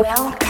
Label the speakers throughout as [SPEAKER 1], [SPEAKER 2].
[SPEAKER 1] Welcome.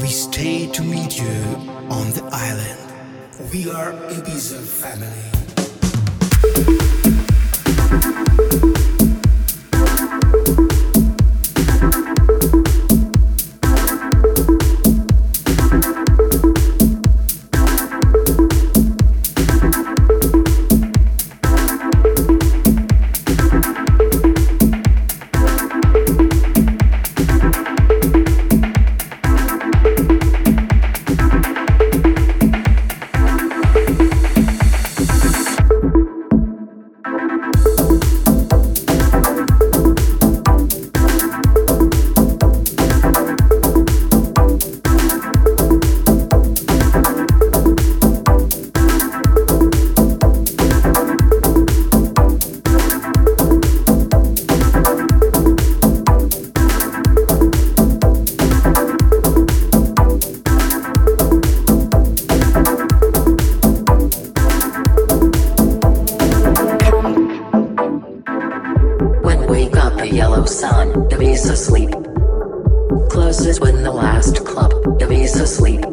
[SPEAKER 2] We stay to meet you on the island. We are Ibiza family.
[SPEAKER 1] closes when the last club, you'll be so sleep.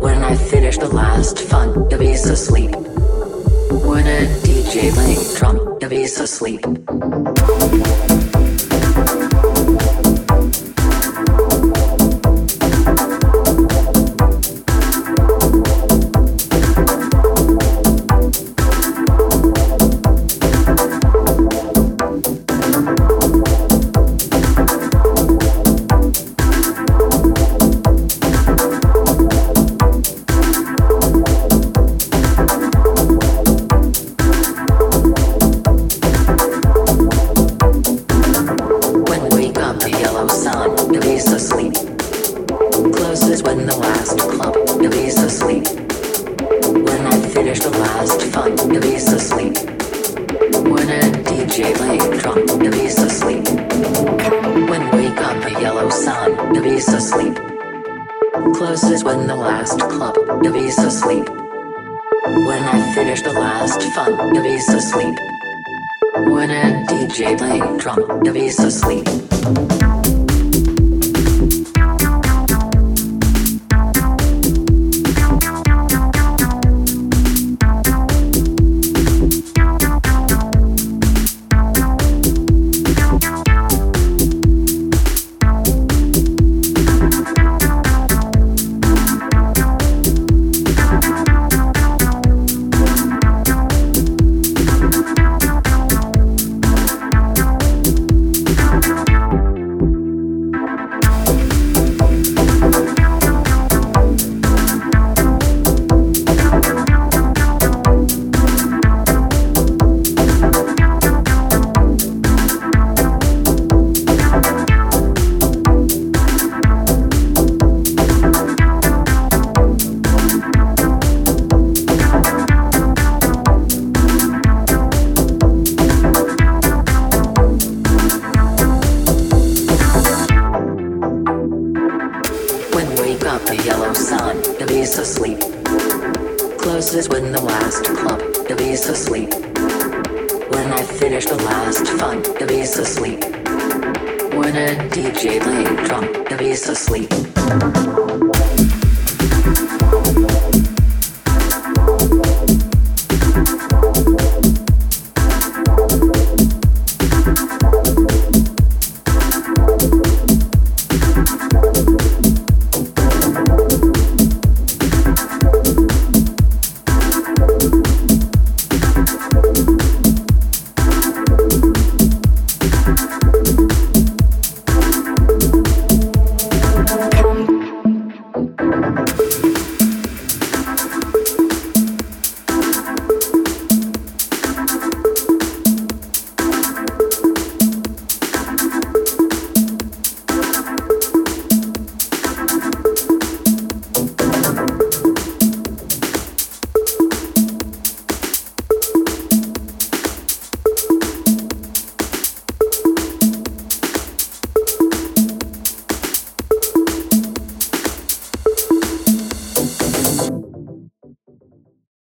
[SPEAKER 1] When I finish the last fun, you'll be so sleep. When a DJ playing drum, you'll be so sleep. finish the last fun to be. When a DJ late drop to be sleep. When wake up a yellow sun to be so sleep. Closes when the last club to sleep. When I finish the last fun to sleep. When a DJ late drop to sleep. Closes when the last club, the bees asleep. When I finish the last fun, the bees asleep. When a DJ played drum, the bees asleep.